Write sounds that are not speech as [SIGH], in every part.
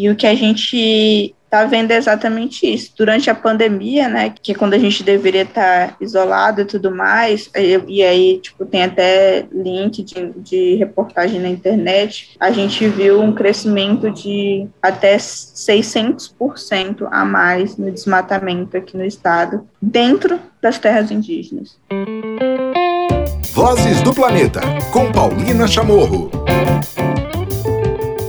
E o que a gente está vendo exatamente isso. Durante a pandemia, né, que é quando a gente deveria estar tá isolado e tudo mais, e, e, aí, tipo, tem até link de, de reportagem na internet, a gente viu um crescimento de até 600% a mais no desmatamento aqui no estado, dentro das terras indígenas. Vozes do Planeta, com Paulina Chamorro.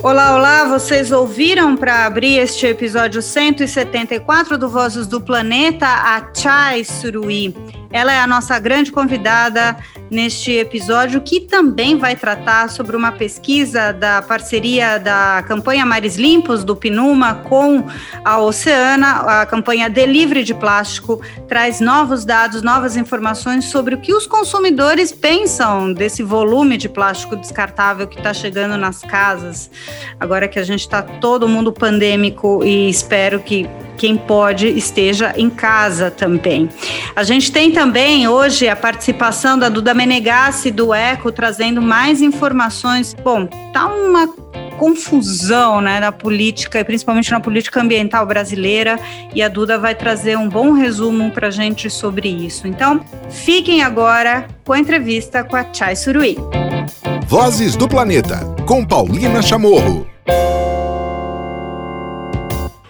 Olá, olá, vocês ouviram para abrir este episódio 174 do Vozes do Planeta a Chai Suruí. Ela é a nossa grande convidada neste episódio, que também vai tratar sobre uma pesquisa da parceria da campanha Mares Limpos, do Pinuma, com a Oceana. A campanha Delivre de Plástico traz novos dados, novas informações sobre o que os consumidores pensam desse volume de plástico descartável que está chegando nas casas. Agora que a gente está todo mundo pandêmico e espero que quem pode esteja em casa também. A gente tem também hoje a participação da Duda Menegassi do ECO trazendo mais informações. Bom, tá uma confusão né, na política, principalmente na política ambiental brasileira, e a Duda vai trazer um bom resumo para a gente sobre isso. Então, fiquem agora com a entrevista com a Chai Suruí. Vozes do Planeta, com Paulina Chamorro.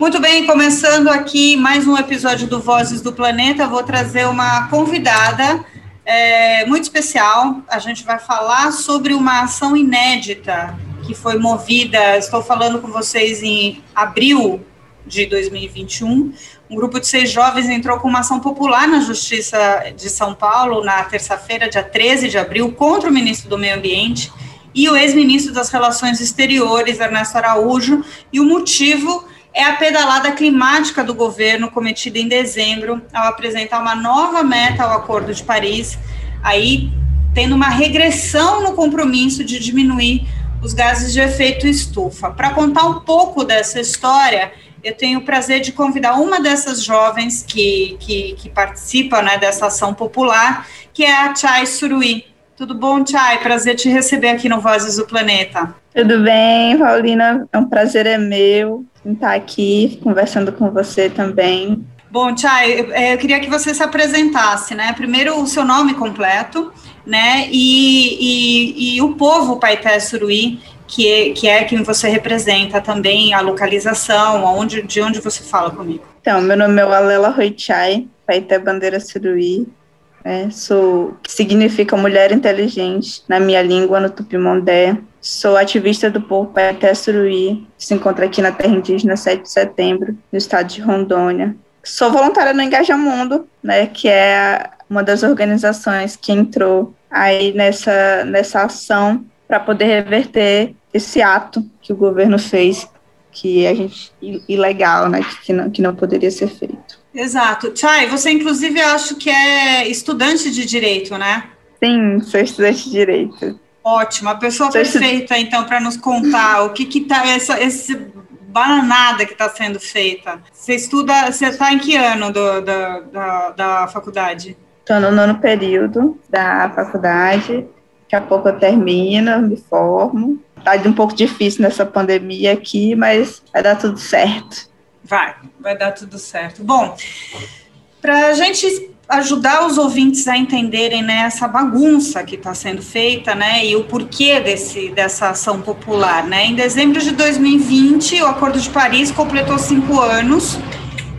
Muito bem, começando aqui mais um episódio do Vozes do Planeta, vou trazer uma convidada é, muito especial. A gente vai falar sobre uma ação inédita que foi movida, estou falando com vocês em abril de 2021. Um grupo de seis jovens entrou com uma ação popular na Justiça de São Paulo na terça-feira, dia 13 de abril, contra o ministro do Meio Ambiente e o ex-ministro das Relações Exteriores, Ernesto Araújo, e o motivo é a pedalada climática do governo cometida em dezembro ao apresentar uma nova meta ao Acordo de Paris, aí tendo uma regressão no compromisso de diminuir os gases de efeito estufa. Para contar um pouco dessa história, eu tenho o prazer de convidar uma dessas jovens que, que, que participa né, dessa ação popular, que é a Chai Suruí. Tudo bom, Chay? Prazer te receber aqui no Vozes do Planeta. Tudo bem, Paulina? É um prazer é meu estar aqui conversando com você também. Bom, Chay, eu queria que você se apresentasse, né? Primeiro o seu nome completo, né? E, e, e o povo Paité Suruí, que é, que é quem você representa também, a localização, onde, de onde você fala comigo. Então, meu nome é Alela Roichai, Paité Bandeira Suruí, né? Sou, que significa mulher inteligente na minha língua, no Tupimondé. Sou ativista do povo Paeté Suruí, que se encontra aqui na terra indígena 7 de setembro, no estado de Rondônia. Sou voluntária no Engaja Mundo, né, que é uma das organizações que entrou aí nessa, nessa ação para poder reverter esse ato que o governo fez, que a gente ilegal, né, que não, que não poderia ser feito. Exato. Chay, você inclusive acho que é estudante de direito, né? Sim, sou estudante de direito. Ótimo, a pessoa sou perfeita, estu... então, para nos contar o que que tá essa esse bananada que está sendo feita. Você estuda, você está em que ano do, da, da, da faculdade? Estou no nono período da faculdade. Daqui a pouco eu termino, me formo. Tá um pouco difícil nessa pandemia aqui, mas vai dar tudo certo. Vai, vai dar tudo certo. Bom, para a gente ajudar os ouvintes a entenderem né, essa bagunça que está sendo feita, né, e o porquê desse, dessa ação popular, né, em dezembro de 2020, o Acordo de Paris completou cinco anos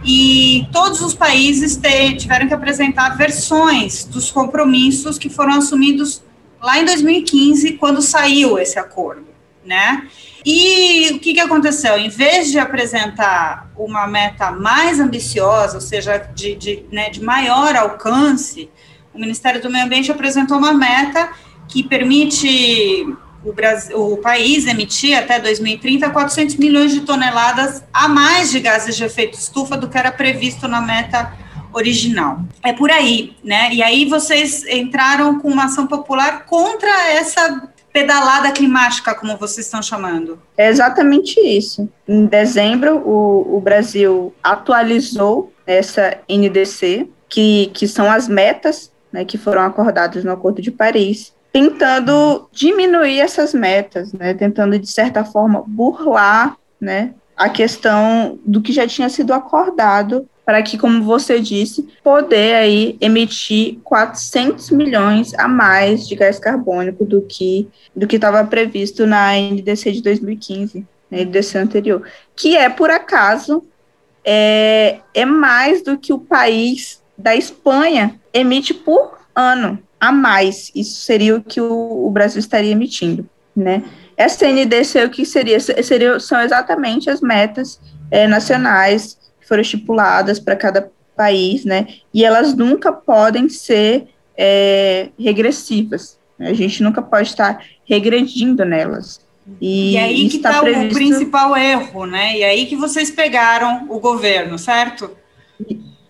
e todos os países te, tiveram que apresentar versões dos compromissos que foram assumidos lá em 2015, quando saiu esse acordo, né, e o que, que aconteceu? Em vez de apresentar uma meta mais ambiciosa, ou seja, de, de, né, de maior alcance, o Ministério do Meio Ambiente apresentou uma meta que permite o, Brasil, o país emitir até 2030 400 milhões de toneladas a mais de gases de efeito estufa do que era previsto na meta original. É por aí, né? E aí vocês entraram com uma ação popular contra essa pedalada climática, como vocês estão chamando? É exatamente isso. Em dezembro, o, o Brasil atualizou essa NDC, que, que são as metas né, que foram acordadas no Acordo de Paris, tentando diminuir essas metas, né, tentando, de certa forma, burlar né, a questão do que já tinha sido acordado para que, como você disse, poder aí emitir 400 milhões a mais de gás carbônico do que do que estava previsto na NDC de 2015, na NDC anterior, que é por acaso é, é mais do que o país da Espanha emite por ano a mais. Isso seria o que o, o Brasil estaria emitindo, né? Essa NDC o que seria? seria são exatamente as metas é, nacionais que foram estipuladas para cada país, né? E elas nunca podem ser é, regressivas. Né? A gente nunca pode estar regredindo nelas. E, e aí que está previsto... o principal erro, né? E aí que vocês pegaram o governo, certo?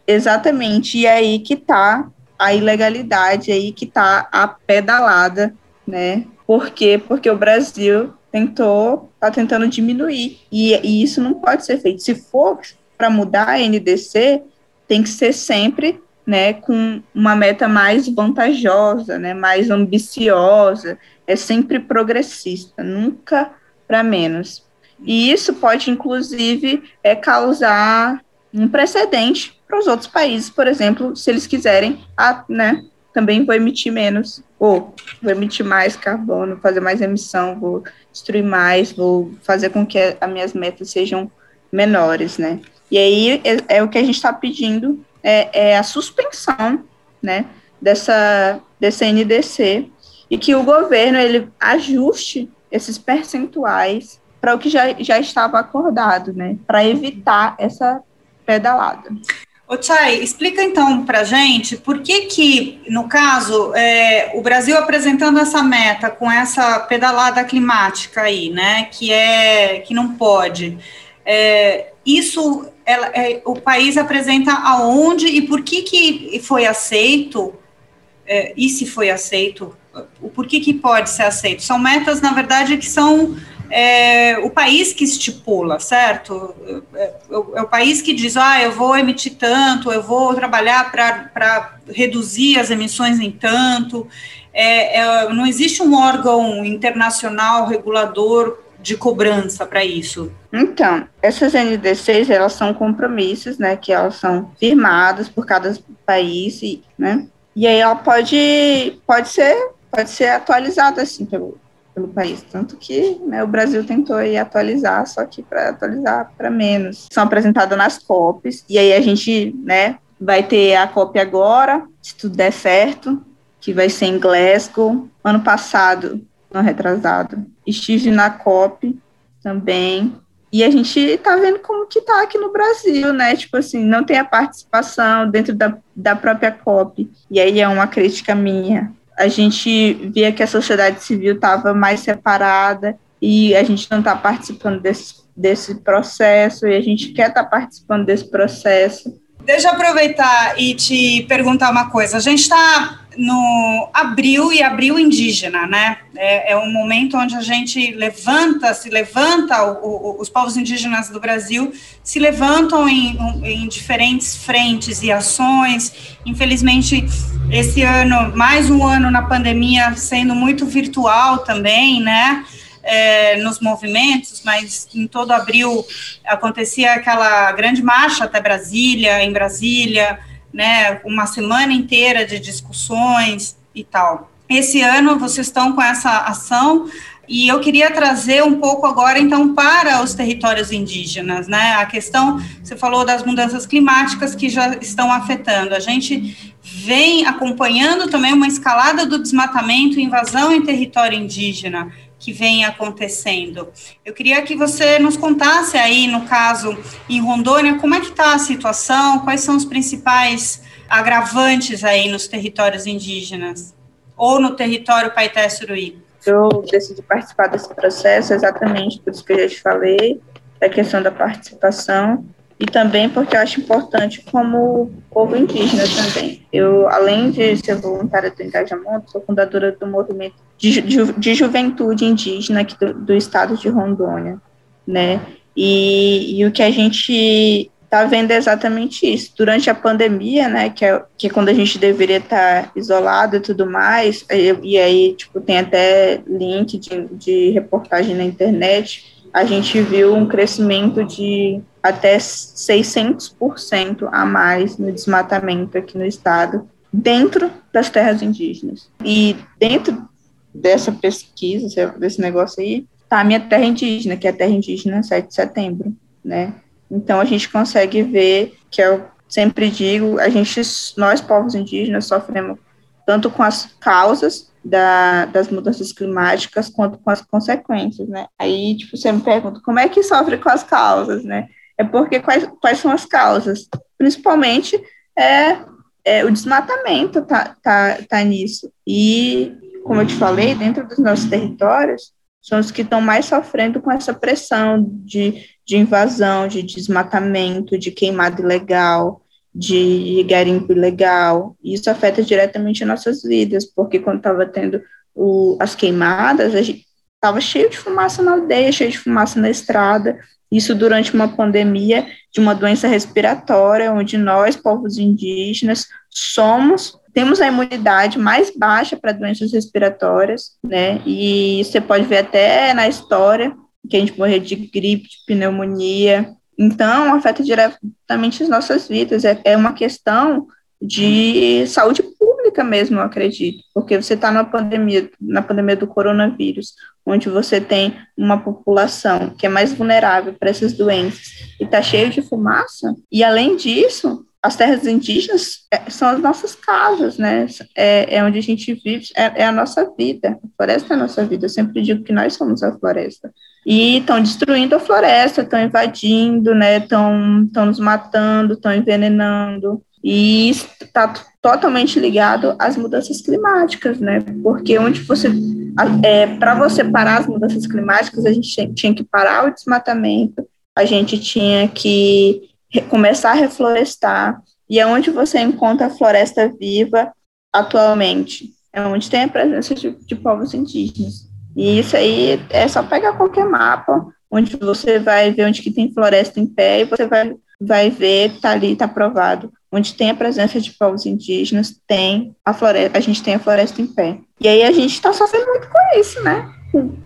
Exatamente. E aí que está a ilegalidade, aí que está a pedalada, né? Por quê? Porque o Brasil tentou, está tentando diminuir. E, e isso não pode ser feito. Se for para mudar a NDC, tem que ser sempre né, com uma meta mais vantajosa, né, mais ambiciosa, é sempre progressista, nunca para menos. E isso pode, inclusive, é, causar um precedente para os outros países, por exemplo, se eles quiserem, a, né, também vou emitir menos, ou vou emitir mais carbono, fazer mais emissão, vou destruir mais, vou fazer com que as minhas metas sejam menores, né? E aí é, é o que a gente está pedindo, é, é, a suspensão, né, dessa, dessa NDC, e que o governo ele ajuste esses percentuais para o que já, já estava acordado, né, para evitar essa pedalada. Ô, Chay, explica então para gente por que que, no caso, é, o Brasil apresentando essa meta com essa pedalada climática aí, né, que é que não pode, é, isso ela, é, o país apresenta aonde e por que que foi aceito é, e se foi aceito, o porquê que pode ser aceito. São metas, na verdade, que são é, o país que estipula, certo? É, é, é, o país que diz, ah, eu vou emitir tanto, eu vou trabalhar para reduzir as emissões em tanto. É, é, não existe um órgão internacional regulador de cobrança para isso? Então, essas NDCs, elas são compromissos, né, que elas são firmadas por cada país, né, e aí ela pode, pode ser, pode ser atualizada, assim, pelo, pelo país. Tanto que né, o Brasil tentou aí atualizar, só que para atualizar para menos. São apresentadas nas COPs, e aí a gente né, vai ter a COP agora, se tudo der certo, que vai ser em Glasgow. Ano passado, ano retrasado, estive na COP também. E a gente está vendo como que está aqui no Brasil, né? Tipo assim, não tem a participação dentro da, da própria COP. E aí é uma crítica minha a gente via que a sociedade civil estava mais separada e a gente não está participando desse, desse processo e a gente quer estar tá participando desse processo. Deixa eu aproveitar e te perguntar uma coisa. A gente está no abril e abril indígena, né? É, é, um momento onde a gente levanta, se levanta, o, o, os povos indígenas do Brasil se levantam em, em diferentes frentes e ações. Infelizmente, esse ano, mais um ano na pandemia, sendo muito virtual também, né? É, nos movimentos, mas em todo abril acontecia aquela grande marcha até Brasília, em Brasília, né, uma semana inteira de discussões e tal. Esse ano vocês estão com essa ação e eu queria trazer um pouco agora, então, para os territórios indígenas, né? A questão, você falou das mudanças climáticas que já estão afetando. A gente vem acompanhando também uma escalada do desmatamento invasão em território indígena que vem acontecendo. Eu queria que você nos contasse aí, no caso, em Rondônia, como é que está a situação, quais são os principais agravantes aí nos territórios indígenas, ou no território Paité-Suruí? Eu decidi participar desse processo exatamente por isso que eu já te falei, a questão da participação, e também porque eu acho importante como povo indígena também. Eu, além de ser voluntária do engajamento, sou fundadora do movimento de, de, de juventude indígena aqui do, do, estado de Rondônia, né? E, e o que a gente está vendo é exatamente isso. Durante a pandemia, né, que é, que é quando a gente deveria estar tá isolado e tudo mais, e, e, aí, tipo, tem até link de, de reportagem na internet, a gente viu um crescimento de até 600% a mais no desmatamento aqui no estado, dentro das terras indígenas. E dentro dessa pesquisa, desse negócio aí, tá a minha terra indígena, que é a terra indígena 7 de setembro, né? Então a gente consegue ver que eu sempre digo, a gente, nós povos indígenas sofremos tanto com as causas da, das mudanças climáticas quanto com as consequências, né? Aí, tipo, você me pergunta, como é que sofre com as causas, né? É porque quais, quais são as causas? Principalmente é, é o desmatamento tá, tá, tá nisso. E, como eu te falei, dentro dos nossos territórios, são os que estão mais sofrendo com essa pressão de, de invasão, de desmatamento, de queimada ilegal, de garimpo ilegal. Isso afeta diretamente nossas vidas, porque quando estava tendo o, as queimadas, a gente estava cheio de fumaça na aldeia, cheio de fumaça na estrada. Isso durante uma pandemia de uma doença respiratória, onde nós, povos indígenas, somos temos a imunidade mais baixa para doenças respiratórias, né? E você pode ver até na história que a gente morrer de gripe, de pneumonia, então, afeta diretamente as nossas vidas. É, é uma questão de saúde pública mesmo, eu acredito, porque você está na pandemia, na pandemia do coronavírus, onde você tem uma população que é mais vulnerável para essas doenças e está cheio de fumaça, e além disso, as terras indígenas é, são as nossas casas, né? É, é onde a gente vive, é, é, a nossa vida. A floresta é a nossa vida. Eu sempre digo que nós somos a floresta. E estão destruindo a floresta, estão invadindo, né? Estão nos matando, estão envenenando. E está totalmente ligado às mudanças climáticas, né? Porque onde você. É, Para você parar as mudanças climáticas, a gente tinha que parar o desmatamento, a gente tinha que começar a reflorestar, e é onde você encontra a floresta viva atualmente, é onde tem a presença de, de povos indígenas. E isso aí é só pegar qualquer mapa, onde você vai ver onde que tem floresta em pé, e você vai, vai ver, tá ali, tá provado. Onde tem a presença de povos indígenas, tem a floresta, a gente tem a floresta em pé. E aí a gente está sofrendo muito com isso, né?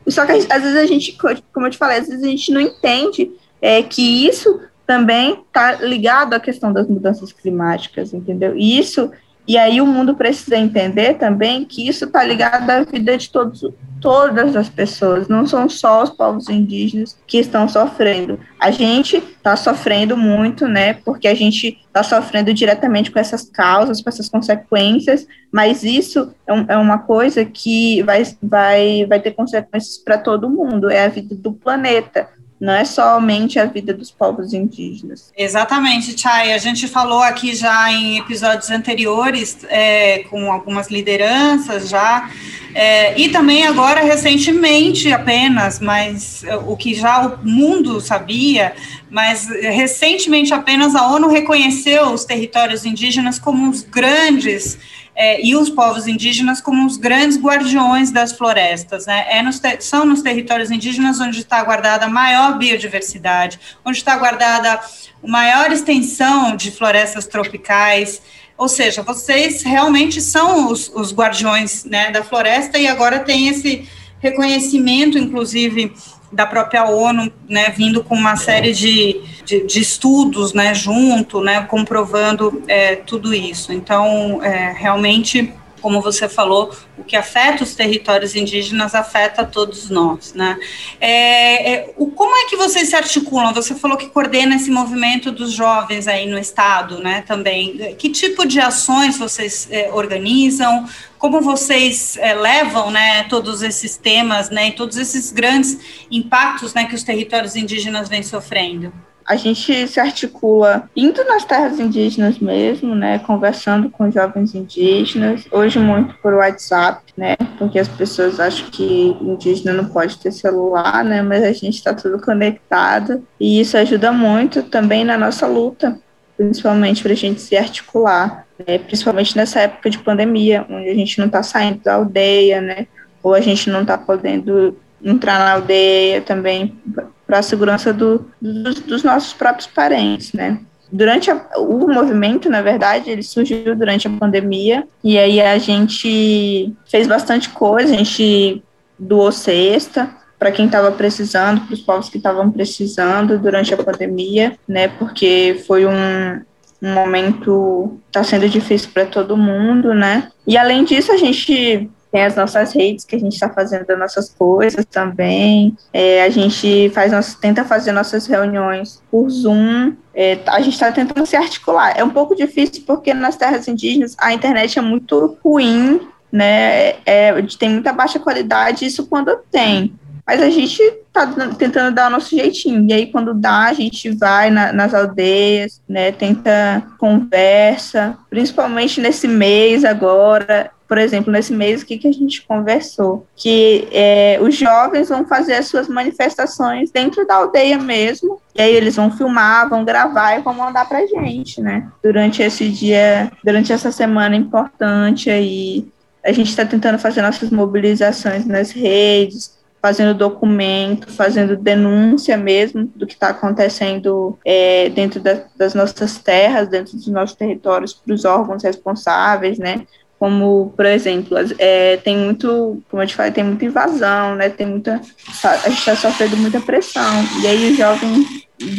Só que às vezes a gente, como eu te falei, às vezes a gente não entende é, que isso também está ligado à questão das mudanças climáticas, entendeu? E isso, e aí o mundo precisa entender também que isso está ligado à vida de todos, todas as pessoas, não são só os povos indígenas que estão sofrendo. A gente está sofrendo muito, né? Porque a gente está sofrendo diretamente com essas causas, com essas consequências, mas isso é, um, é uma coisa que vai, vai, vai ter consequências para todo mundo, é a vida do planeta não é somente a vida dos povos indígenas. Exatamente, Chay. A gente falou aqui já em episódios anteriores é, com algumas lideranças já, é, e também agora recentemente apenas, mas é, o que já o mundo sabia, mas recentemente apenas a ONU reconheceu os territórios indígenas como os grandes é, e os povos indígenas como os grandes guardiões das florestas. Né? É nos são nos territórios indígenas onde está guardada a maior biodiversidade, onde está guardada a maior extensão de florestas tropicais. Ou seja, vocês realmente são os, os guardiões né, da floresta e agora tem esse reconhecimento, inclusive, da própria ONU, né, vindo com uma série de, de, de estudos, né, junto, né, comprovando é, tudo isso. Então, é, realmente, como você falou, o que afeta os territórios indígenas afeta todos nós, né? É, é, o, como é que vocês se articulam? Você falou que coordena esse movimento dos jovens aí no estado, né? Também. Que tipo de ações vocês é, organizam? Como vocês é, levam, né, todos esses temas, né, e todos esses grandes impactos, né, que os territórios indígenas vêm sofrendo? a gente se articula indo nas terras indígenas mesmo, né, conversando com jovens indígenas, hoje muito por WhatsApp, né, porque as pessoas acham que indígena não pode ter celular, né, mas a gente está tudo conectado e isso ajuda muito também na nossa luta, principalmente para a gente se articular, né, principalmente nessa época de pandemia, onde a gente não está saindo da aldeia, né, ou a gente não está podendo entrar na aldeia também para a segurança do, dos, dos, nossos próprios parentes, né? Durante a, o movimento, na verdade, ele surgiu durante a pandemia e aí a gente fez bastante coisa, a gente doou cesta, para quem estava precisando, para os povos que estavam precisando durante a pandemia, né? Porque foi um, um momento está sendo difícil para todo mundo, né? E além disso, a gente tem as nossas redes que a gente está fazendo as nossas coisas também. É, a gente faz nosso, tenta fazer nossas reuniões por Zoom. É, a gente está tentando se articular. É um pouco difícil porque nas terras indígenas a internet é muito ruim, né? É, tem muita baixa qualidade, isso quando tem. Mas a gente está tentando dar o nosso jeitinho. E aí, quando dá, a gente vai na, nas aldeias, né? Tenta conversa, principalmente nesse mês agora por exemplo, nesse mês o que, que a gente conversou, que é, os jovens vão fazer as suas manifestações dentro da aldeia mesmo, e aí eles vão filmar, vão gravar e vão mandar pra gente, né? Durante esse dia, durante essa semana importante aí, a gente está tentando fazer nossas mobilizações nas redes, fazendo documento, fazendo denúncia mesmo do que está acontecendo é, dentro da, das nossas terras, dentro dos nossos territórios, para os órgãos responsáveis, né? como, por exemplo, é, tem muito, como eu te falei, tem muita invasão, né? Tem muita, a gente está sofrendo muita pressão. E aí os jovens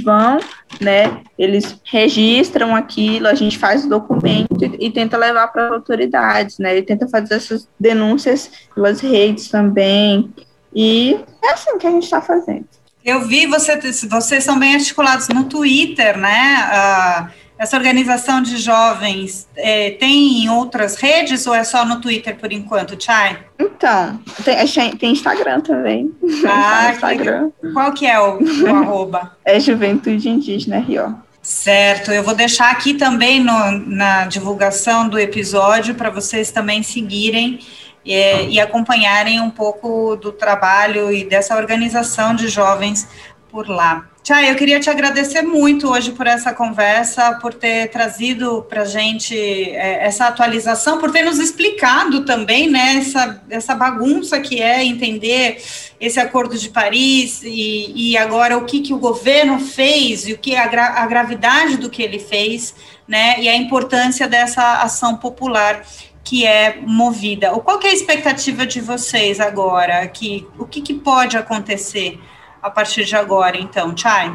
vão, né? Eles registram aquilo, a gente faz o documento e, e tenta levar para as autoridades, né? E tenta fazer essas denúncias pelas redes também. E é assim que a gente está fazendo. Eu vi você, vocês são bem articulados no Twitter, né? Uh essa organização de jovens é, tem em outras redes ou é só no Twitter por enquanto, Chay? Então, tem, tem Instagram também. Ah, [LAUGHS] Instagram. Que, qual que é o, o [LAUGHS] arroba? É Juventude Indígena Rio. Certo, eu vou deixar aqui também no, na divulgação do episódio para vocês também seguirem é, e acompanharem um pouco do trabalho e dessa organização de jovens por lá. Tia, eu queria te agradecer muito hoje por essa conversa, por ter trazido para a gente é, essa atualização, por ter nos explicado também né, essa, essa bagunça que é entender esse Acordo de Paris e, e agora o que, que o governo fez e o que a, gra a gravidade do que ele fez, né, e a importância dessa ação popular que é movida. Qual que é a expectativa de vocês agora? Que, o que, que pode acontecer? a partir de agora, então, Chay?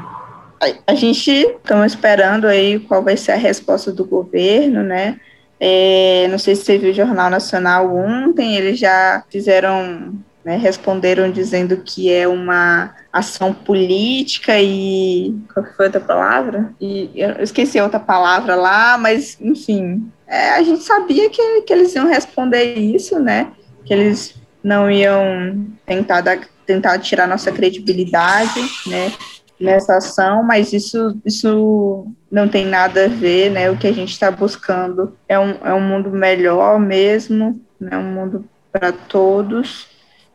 A gente estamos esperando aí qual vai ser a resposta do governo, né? É, não sei se você viu o Jornal Nacional ontem, eles já fizeram, né, responderam dizendo que é uma ação política e. Qual foi a outra palavra? E eu esqueci outra palavra lá, mas, enfim, é, a gente sabia que, que eles iam responder isso, né? Que eles não iam tentar tentar tirar nossa credibilidade, né, nessa ação, mas isso, isso não tem nada a ver, né, o que a gente está buscando é um, é um mundo melhor mesmo, né, um mundo para todos,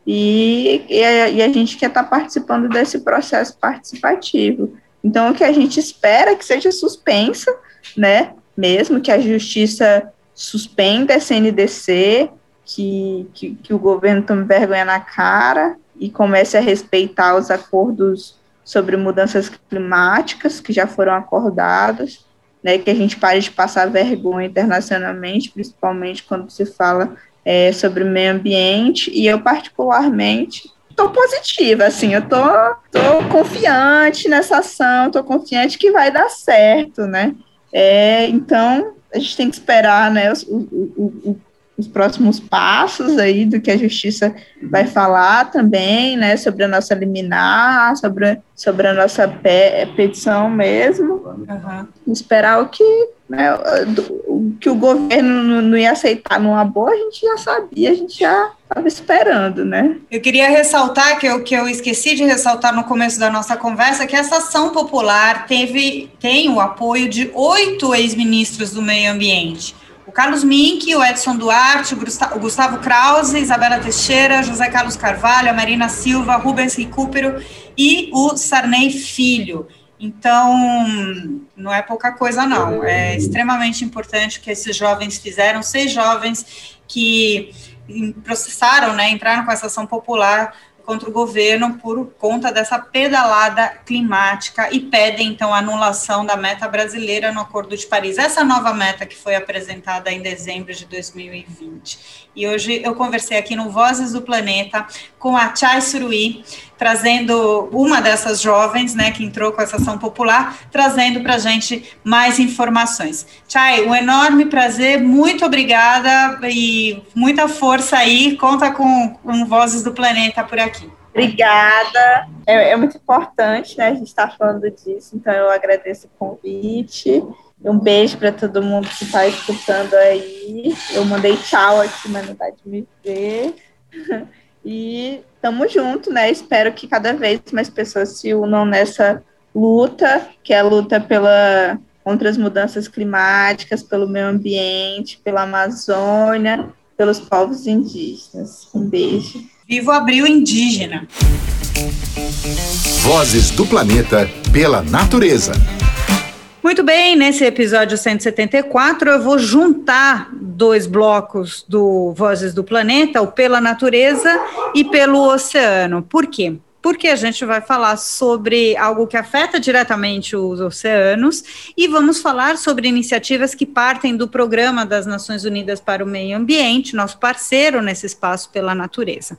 e, e, a, e a gente quer estar tá participando desse processo participativo. Então, o que a gente espera é que seja suspensa, né, mesmo que a justiça suspenda a CNDC, que, que, que o governo tome vergonha na cara, e comece a respeitar os acordos sobre mudanças climáticas que já foram acordados, né, que a gente pare de passar vergonha internacionalmente, principalmente quando se fala é, sobre meio ambiente, e eu particularmente estou positiva, assim, eu tô, tô confiante nessa ação, estou confiante que vai dar certo, né, é, então a gente tem que esperar, né, o, o, o, os próximos passos aí do que a justiça vai falar também, né, sobre a nossa liminar, sobre, sobre a nossa pe petição mesmo, uhum. esperar o que, né, o que o governo não ia aceitar numa boa, a gente já sabia, a gente já estava esperando, né. Eu queria ressaltar, que eu, que eu esqueci de ressaltar no começo da nossa conversa, que essa ação popular teve, tem o apoio de oito ex-ministros do meio ambiente, o Carlos Mink, o Edson Duarte, o Gustavo Krause, Isabela Teixeira, José Carlos Carvalho, a Marina Silva, Rubens Recupero e o Sarney Filho. Então, não é pouca coisa, não. É extremamente importante que esses jovens fizeram, seis jovens que processaram, né, entraram com essa ação popular contra o governo por conta dessa pedalada climática e pedem, então, a anulação da meta brasileira no Acordo de Paris. Essa nova meta que foi apresentada em dezembro de 2020. E hoje eu conversei aqui no Vozes do Planeta com a Chai Suruí, trazendo uma dessas jovens, né, que entrou com essa ação popular, trazendo para a gente mais informações. Chai, um enorme prazer, muito obrigada e muita força aí, conta com, com Vozes do Planeta por aqui. Obrigada, é, é muito importante, né, a gente estar tá falando disso, então eu agradeço o convite. Um beijo para todo mundo que está escutando aí. Eu mandei tchau aqui, mas não dá de me ver. [LAUGHS] E tamo junto, né? Espero que cada vez mais pessoas se unam nessa luta, que é a luta pela contra as mudanças climáticas, pelo meio ambiente, pela Amazônia, pelos povos indígenas. Um beijo. Viva o Abril Indígena. Vozes do Planeta pela Natureza. Muito bem, nesse episódio 174 eu vou juntar dois blocos do Vozes do Planeta, o Pela Natureza e pelo Oceano. Por quê? Porque a gente vai falar sobre algo que afeta diretamente os oceanos e vamos falar sobre iniciativas que partem do Programa das Nações Unidas para o Meio Ambiente, nosso parceiro nesse espaço pela natureza.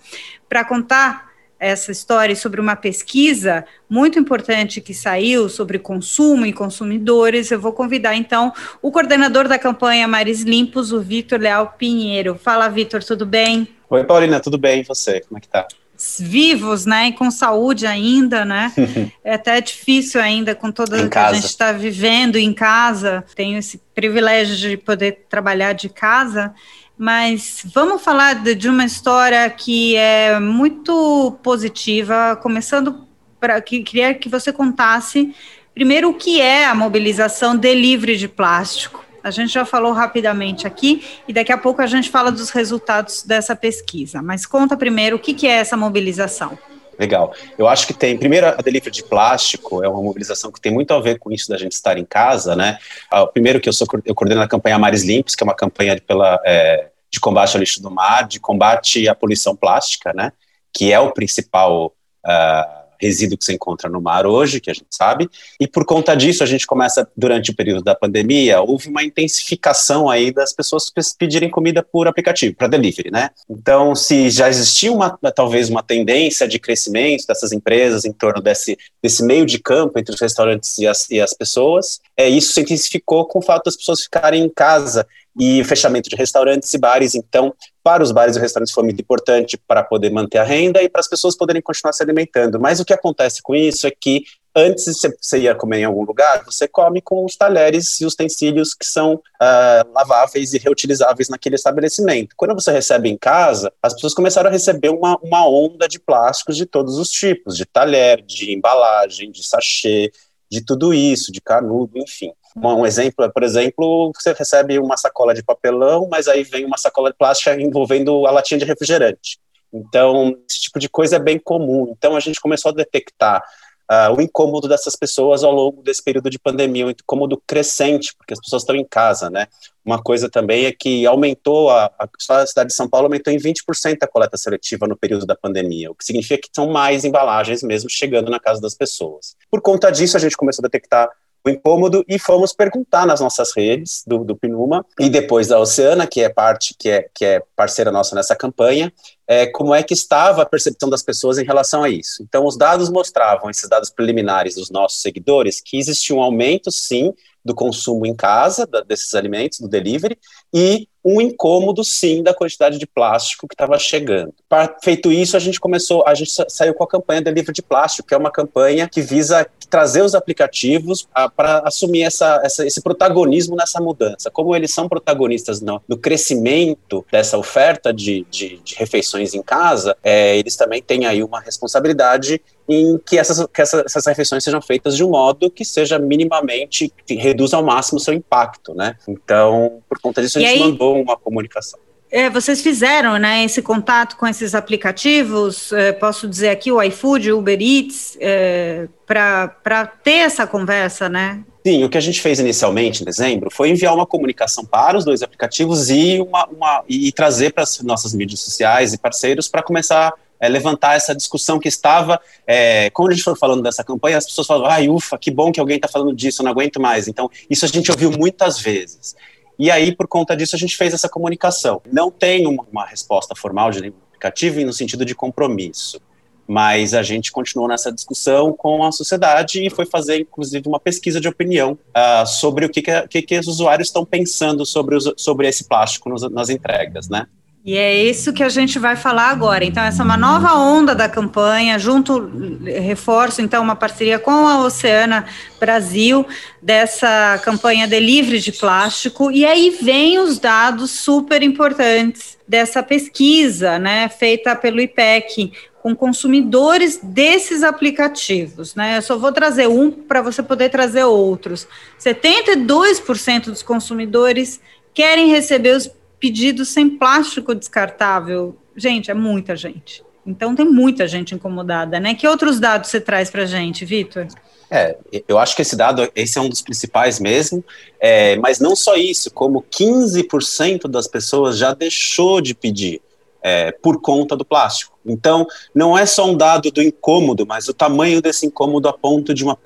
Para contar essa história sobre uma pesquisa muito importante que saiu sobre consumo e consumidores. Eu vou convidar então o coordenador da campanha Mares Limpos, o Vitor Leal Pinheiro. Fala, Vitor, tudo bem? Oi, Paulina, tudo bem? E você? Como é que tá? Vivos, né? E com saúde ainda, né? [LAUGHS] é até difícil ainda com toda em que casa. a gente está vivendo em casa. Tenho esse privilégio de poder trabalhar de casa mas vamos falar de, de, uma história que é muito positiva, começando para que queria que você contasse primeiro o que é a mobilização de livre de plástico. A gente já falou rapidamente aqui e daqui a pouco a gente fala dos resultados dessa pesquisa. Mas conta primeiro o que, que é essa mobilização. Legal. Eu acho que tem, primeiro, a Delivery de Plástico é uma mobilização que tem muito a ver com isso da gente estar em casa, né? Ah, primeiro que eu sou, eu coordeno a campanha Mares Limpos, que é uma campanha pela, é, de combate ao lixo do mar, de combate à poluição plástica, né? Que é o principal uh, resíduo que se encontra no mar hoje, que a gente sabe, e por conta disso a gente começa, durante o período da pandemia, houve uma intensificação aí das pessoas pedirem comida por aplicativo, para delivery, né? Então, se já existia uma, talvez uma tendência de crescimento dessas empresas em torno desse, desse meio de campo entre os restaurantes e as, e as pessoas, é, isso se intensificou com o fato das pessoas ficarem em casa e fechamento de restaurantes e bares. Então, para os bares e restaurantes foi muito importante para poder manter a renda e para as pessoas poderem continuar se alimentando. Mas o que acontece com isso é que antes de você ir comer em algum lugar, você come com os talheres e utensílios que são uh, laváveis e reutilizáveis naquele estabelecimento. Quando você recebe em casa, as pessoas começaram a receber uma, uma onda de plásticos de todos os tipos, de talher, de embalagem, de sachê, de tudo isso, de canudo, enfim. Um exemplo é, por exemplo, você recebe uma sacola de papelão, mas aí vem uma sacola de plástica envolvendo a latinha de refrigerante. Então, esse tipo de coisa é bem comum. Então, a gente começou a detectar uh, o incômodo dessas pessoas ao longo desse período de pandemia, um incômodo crescente, porque as pessoas estão em casa, né? Uma coisa também é que aumentou, a, a, cidade de São Paulo aumentou em 20% a coleta seletiva no período da pandemia, o que significa que são mais embalagens mesmo chegando na casa das pessoas. Por conta disso, a gente começou a detectar o incômodo e fomos perguntar nas nossas redes do, do Pinuma e depois da Oceana, que é parte, que é, que é parceira nossa nessa campanha, é, como é que estava a percepção das pessoas em relação a isso. Então, os dados mostravam, esses dados preliminares dos nossos seguidores, que existia um aumento, sim, do consumo em casa, da, desses alimentos, do delivery, e um incômodo, sim, da quantidade de plástico que estava chegando. Feito isso, a gente começou, a gente saiu com a campanha Delivery de Plástico, que é uma campanha que visa trazer os aplicativos para assumir essa, essa, esse protagonismo nessa mudança. Como eles são protagonistas no, no crescimento dessa oferta de, de, de refeições em casa, é, eles também têm aí uma responsabilidade em que essas, que essas, essas refeições sejam feitas de um modo que seja minimamente, que reduza ao máximo o seu impacto, né? Então, por conta disso, gente aí, mandou uma comunicação. É, vocês fizeram né, esse contato com esses aplicativos, é, posso dizer aqui o iFood, o Uber Eats, é, para ter essa conversa, né? Sim, o que a gente fez inicialmente, em dezembro, foi enviar uma comunicação para os dois aplicativos e, uma, uma e trazer para as nossas mídias sociais e parceiros para começar é, levantar essa discussão que estava, é, quando a gente for falando dessa campanha, as pessoas falam, ai, ufa, que bom que alguém está falando disso, eu não aguento mais. Então, isso a gente ouviu muitas vezes. E aí, por conta disso, a gente fez essa comunicação. Não tem uma, uma resposta formal de nenhum aplicativo no sentido de compromisso. Mas a gente continuou nessa discussão com a sociedade e foi fazer, inclusive, uma pesquisa de opinião uh, sobre o que, que, que, os usuários estão pensando sobre, os, sobre esse plástico nos, nas entregas, né? E é isso que a gente vai falar agora. Então, essa é uma nova onda da campanha, junto, reforço, então, uma parceria com a Oceana Brasil, dessa campanha de livre de plástico. E aí vem os dados super importantes dessa pesquisa, né, feita pelo IPEC, com consumidores desses aplicativos, né? Eu só vou trazer um para você poder trazer outros. 72% dos consumidores querem receber os pedidos sem plástico descartável. Gente, é muita gente. Então tem muita gente incomodada, né? Que outros dados você traz para gente, Vitor? É, eu acho que esse dado, esse é um dos principais mesmo, é, mas não só isso, como 15% das pessoas já deixou de pedir é, por conta do plástico. Então, não é só um dado do incômodo, mas o tamanho desse incômodo a ponto de uma,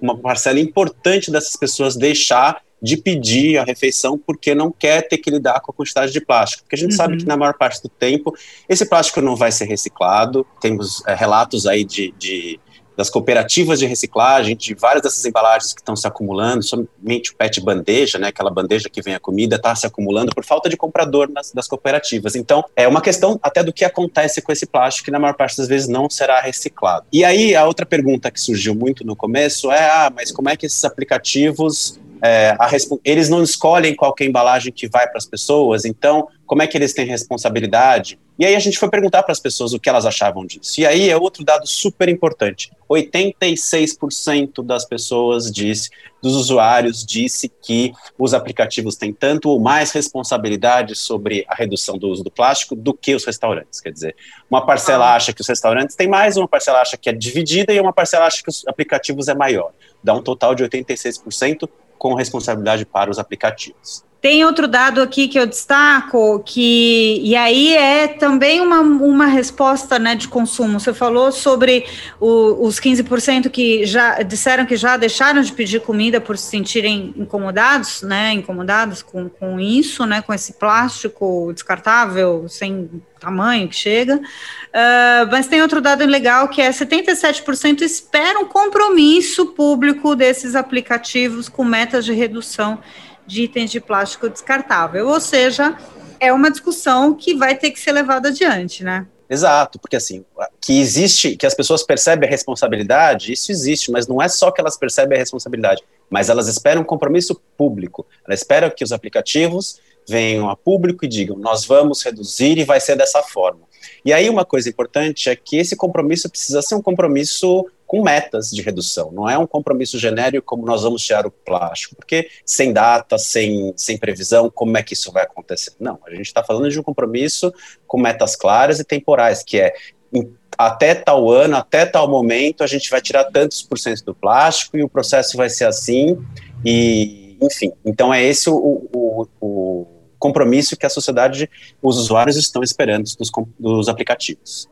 uma parcela importante dessas pessoas deixar de pedir a refeição porque não quer ter que lidar com a quantidade de plástico. Porque a gente uhum. sabe que na maior parte do tempo esse plástico não vai ser reciclado. Temos é, relatos aí de, de das cooperativas de reciclagem, de várias dessas embalagens que estão se acumulando, somente o PET bandeja, né, aquela bandeja que vem a comida, está se acumulando por falta de comprador nas, das cooperativas. Então, é uma questão até do que acontece com esse plástico, que na maior parte das vezes não será reciclado. E aí, a outra pergunta que surgiu muito no começo é, ah, mas como é que esses aplicativos é, eles não escolhem qual é a embalagem que vai para as pessoas, então como é que eles têm responsabilidade? E aí a gente foi perguntar para as pessoas o que elas achavam disso. E aí é outro dado super importante. 86% das pessoas disse, dos usuários disse que os aplicativos têm tanto ou mais responsabilidade sobre a redução do uso do plástico do que os restaurantes. Quer dizer, uma parcela ah. acha que os restaurantes têm mais, uma parcela acha que é dividida e uma parcela acha que os aplicativos é maior. Dá um total de 86% com responsabilidade para os aplicativos. Tem outro dado aqui que eu destaco, que e aí é também uma, uma resposta né, de consumo. Você falou sobre o, os 15% que já disseram que já deixaram de pedir comida por se sentirem incomodados, né? Incomodados com, com isso, né? Com esse plástico descartável, sem tamanho que chega. Uh, mas tem outro dado legal que é 77% esperam compromisso público desses aplicativos com metas de redução de itens de plástico descartável. Ou seja, é uma discussão que vai ter que ser levada adiante, né? Exato, porque assim, que existe, que as pessoas percebem a responsabilidade, isso existe, mas não é só que elas percebem a responsabilidade, mas elas esperam um compromisso público. Elas esperam que os aplicativos venham a público e digam: nós vamos reduzir e vai ser dessa forma. E aí uma coisa importante é que esse compromisso precisa ser um compromisso com metas de redução, não é um compromisso genérico como nós vamos tirar o plástico, porque sem data, sem, sem previsão, como é que isso vai acontecer? Não, a gente está falando de um compromisso com metas claras e temporais, que é até tal ano, até tal momento, a gente vai tirar tantos por cento do plástico e o processo vai ser assim, e enfim, então é esse o, o, o compromisso que a sociedade, os usuários estão esperando dos, dos aplicativos.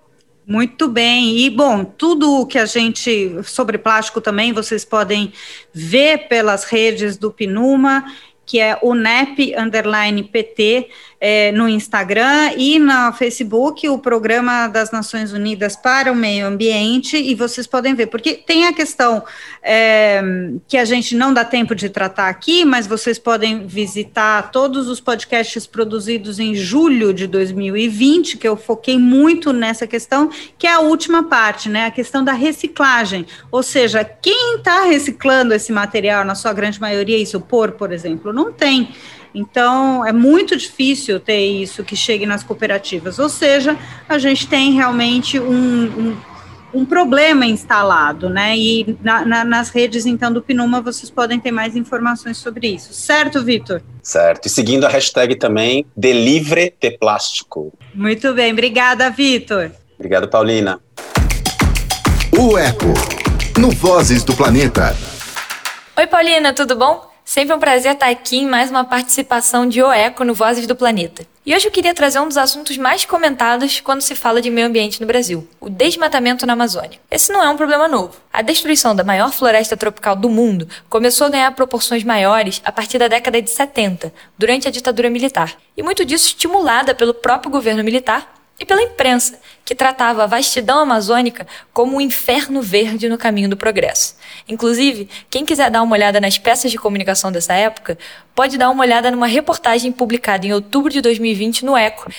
Muito bem, e bom, tudo que a gente sobre plástico também vocês podem ver pelas redes do Pinuma, que é o NEP underline PT é, no Instagram e no Facebook, o Programa das Nações Unidas para o Meio Ambiente, e vocês podem ver, porque tem a questão é, que a gente não dá tempo de tratar aqui, mas vocês podem visitar todos os podcasts produzidos em julho de 2020, que eu foquei muito nessa questão, que é a última parte, né? A questão da reciclagem. Ou seja, quem está reciclando esse material, na sua grande maioria, isopor, por exemplo, não tem. Então, é muito difícil ter isso que chegue nas cooperativas. Ou seja, a gente tem realmente um, um, um problema instalado, né? E na, na, nas redes, então, do Pinuma, vocês podem ter mais informações sobre isso. Certo, Vitor? Certo. E seguindo a hashtag também, Delivre de Plástico. Muito bem. Obrigada, Vitor. Obrigado, Paulina. O Eco, no Vozes do Planeta. Oi, Paulina, tudo bom? Sempre um prazer estar aqui em mais uma participação de OECO no Vozes do Planeta. E hoje eu queria trazer um dos assuntos mais comentados quando se fala de meio ambiente no Brasil, o desmatamento na Amazônia. Esse não é um problema novo. A destruição da maior floresta tropical do mundo começou a ganhar proporções maiores a partir da década de 70, durante a ditadura militar. E muito disso estimulada pelo próprio governo militar e pela imprensa, que tratava a vastidão amazônica como um inferno verde no caminho do progresso. Inclusive, quem quiser dar uma olhada nas peças de comunicação dessa época, pode dar uma olhada numa reportagem publicada em outubro de 2020 no Eco,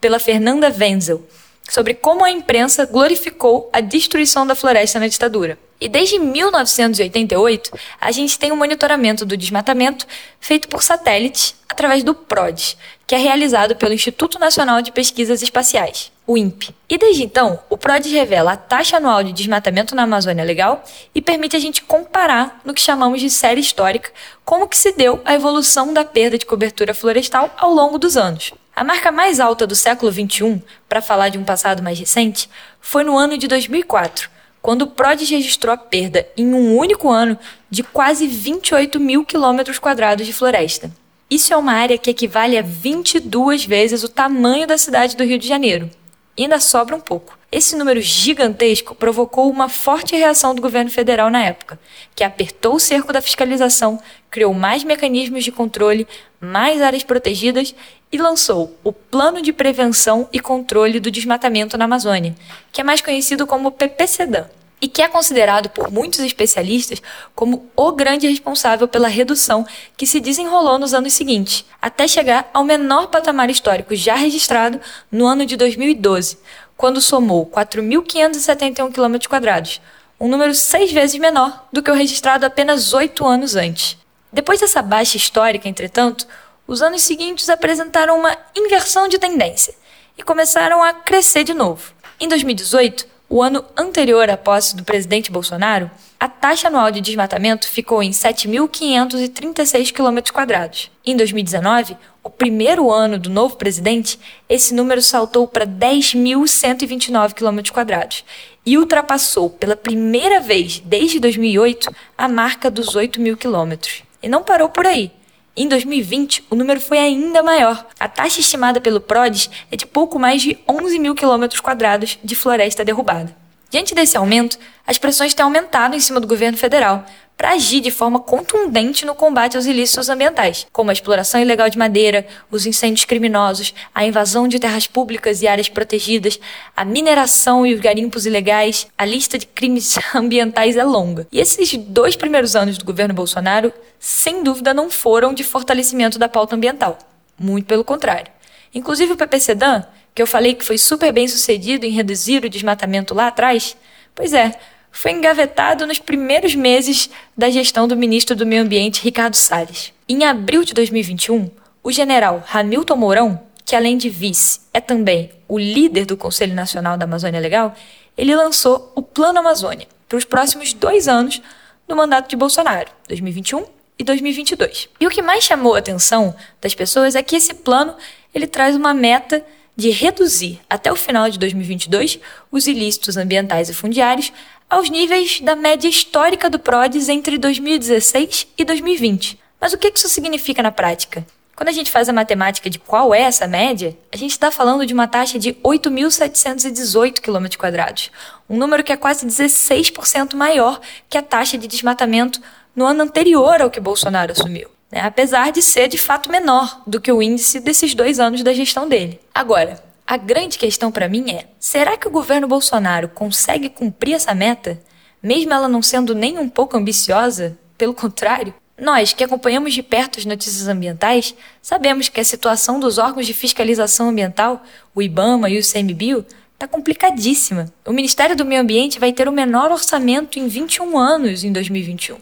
pela Fernanda Wenzel, sobre como a imprensa glorificou a destruição da floresta na ditadura. E desde 1988, a gente tem um monitoramento do desmatamento feito por satélite através do PRODES, que é realizado pelo Instituto Nacional de Pesquisas Espaciais, o INPE. E desde então, o PRODES revela a taxa anual de desmatamento na Amazônia Legal e permite a gente comparar no que chamamos de série histórica como que se deu a evolução da perda de cobertura florestal ao longo dos anos. A marca mais alta do século XXI, para falar de um passado mais recente, foi no ano de 2004, quando o PRODES registrou a perda em um único ano de quase 28 mil quilômetros quadrados de floresta. Isso é uma área que equivale a 22 vezes o tamanho da cidade do Rio de Janeiro. E ainda sobra um pouco. Esse número gigantesco provocou uma forte reação do governo federal na época, que apertou o cerco da fiscalização, criou mais mecanismos de controle, mais áreas protegidas e lançou o Plano de Prevenção e Controle do Desmatamento na Amazônia, que é mais conhecido como PPCDAM, e que é considerado por muitos especialistas como o grande responsável pela redução que se desenrolou nos anos seguintes, até chegar ao menor patamar histórico já registrado no ano de 2012, quando somou 4.571 km, um número seis vezes menor do que o registrado apenas oito anos antes. Depois dessa baixa histórica, entretanto, os anos seguintes apresentaram uma inversão de tendência e começaram a crescer de novo. Em 2018, o ano anterior à posse do presidente Bolsonaro, a taxa anual de desmatamento ficou em 7.536 km. Em 2019, o primeiro ano do novo presidente, esse número saltou para 10.129 km e ultrapassou pela primeira vez desde 2008 a marca dos 8 mil quilômetros. E não parou por aí. Em 2020, o número foi ainda maior. A taxa estimada pelo PRODES é de pouco mais de 11 mil quilômetros quadrados de floresta derrubada. Diante desse aumento, as pressões têm aumentado em cima do governo federal, para agir de forma contundente no combate aos ilícitos ambientais, como a exploração ilegal de madeira, os incêndios criminosos, a invasão de terras públicas e áreas protegidas, a mineração e os garimpos ilegais. A lista de crimes [LAUGHS] ambientais é longa. E esses dois primeiros anos do governo Bolsonaro, sem dúvida, não foram de fortalecimento da pauta ambiental. Muito pelo contrário. Inclusive o PPCDAN, que eu falei que foi super bem sucedido em reduzir o desmatamento lá atrás, pois é, foi engavetado nos primeiros meses da gestão do ministro do Meio Ambiente, Ricardo Salles. Em abril de 2021, o general Hamilton Mourão, que além de vice é também o líder do Conselho Nacional da Amazônia Legal, ele lançou o Plano Amazônia para os próximos dois anos do mandato de Bolsonaro, 2021 e 2022. E o que mais chamou a atenção das pessoas é que esse plano ele traz uma meta de reduzir até o final de 2022 os ilícitos ambientais e fundiários aos níveis da média histórica do PRODES entre 2016 e 2020. Mas o que isso significa na prática? Quando a gente faz a matemática de qual é essa média, a gente está falando de uma taxa de 8.718 km, um número que é quase 16% maior que a taxa de desmatamento no ano anterior ao que Bolsonaro assumiu, né? apesar de ser de fato menor do que o índice desses dois anos da gestão dele. Agora, a grande questão para mim é: será que o governo Bolsonaro consegue cumprir essa meta, mesmo ela não sendo nem um pouco ambiciosa? Pelo contrário, nós que acompanhamos de perto as notícias ambientais sabemos que a situação dos órgãos de fiscalização ambiental, o IBAMA e o ICMBio, está complicadíssima. O Ministério do Meio Ambiente vai ter o menor orçamento em 21 anos em 2021.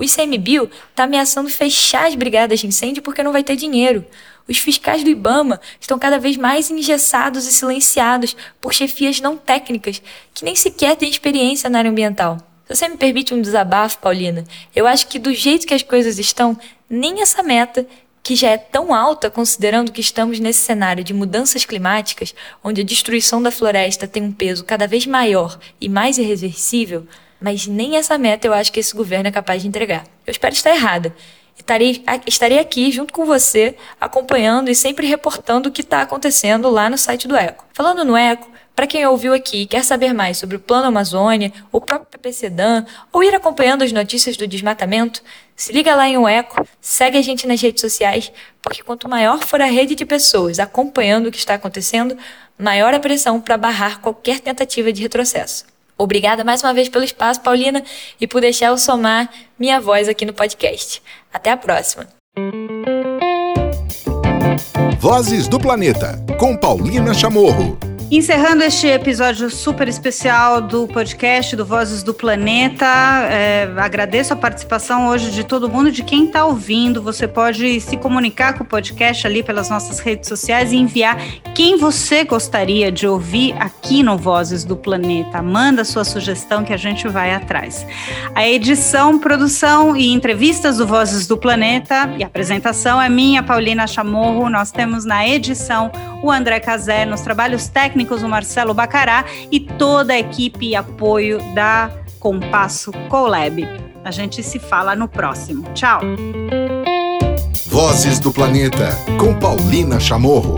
O ICMBio está ameaçando fechar as brigadas de incêndio porque não vai ter dinheiro. Os fiscais do IBAMA estão cada vez mais engessados e silenciados por chefias não técnicas que nem sequer têm experiência na área ambiental. Se você me permite um desabafo, Paulina, eu acho que do jeito que as coisas estão, nem essa meta, que já é tão alta considerando que estamos nesse cenário de mudanças climáticas, onde a destruição da floresta tem um peso cada vez maior e mais irreversível, mas nem essa meta eu acho que esse governo é capaz de entregar. Eu espero estar errada. Estarei, estarei aqui junto com você, acompanhando e sempre reportando o que está acontecendo lá no site do ECO. Falando no ECO, para quem ouviu aqui e quer saber mais sobre o Plano Amazônia, o próprio PPCDAN ou ir acompanhando as notícias do desmatamento, se liga lá em o ECO, segue a gente nas redes sociais, porque quanto maior for a rede de pessoas acompanhando o que está acontecendo, maior a pressão para barrar qualquer tentativa de retrocesso. Obrigada mais uma vez pelo espaço, Paulina, e por deixar eu somar minha voz aqui no podcast. Até a próxima. Vozes do Planeta, com Paulina Chamorro. Encerrando este episódio super especial do podcast do Vozes do Planeta, é, agradeço a participação hoje de todo mundo, de quem está ouvindo. Você pode se comunicar com o podcast ali pelas nossas redes sociais e enviar quem você gostaria de ouvir aqui no Vozes do Planeta. Manda sua sugestão que a gente vai atrás. A edição, produção e entrevistas do Vozes do Planeta e apresentação é minha, Paulina Chamorro. Nós temos na edição o André Cazé, nos trabalhos técnicos técnicos, o Marcelo Bacará e toda a equipe e apoio da Compasso Colab. A gente se fala no próximo. Tchau! Vozes do Planeta, com Paulina Chamorro.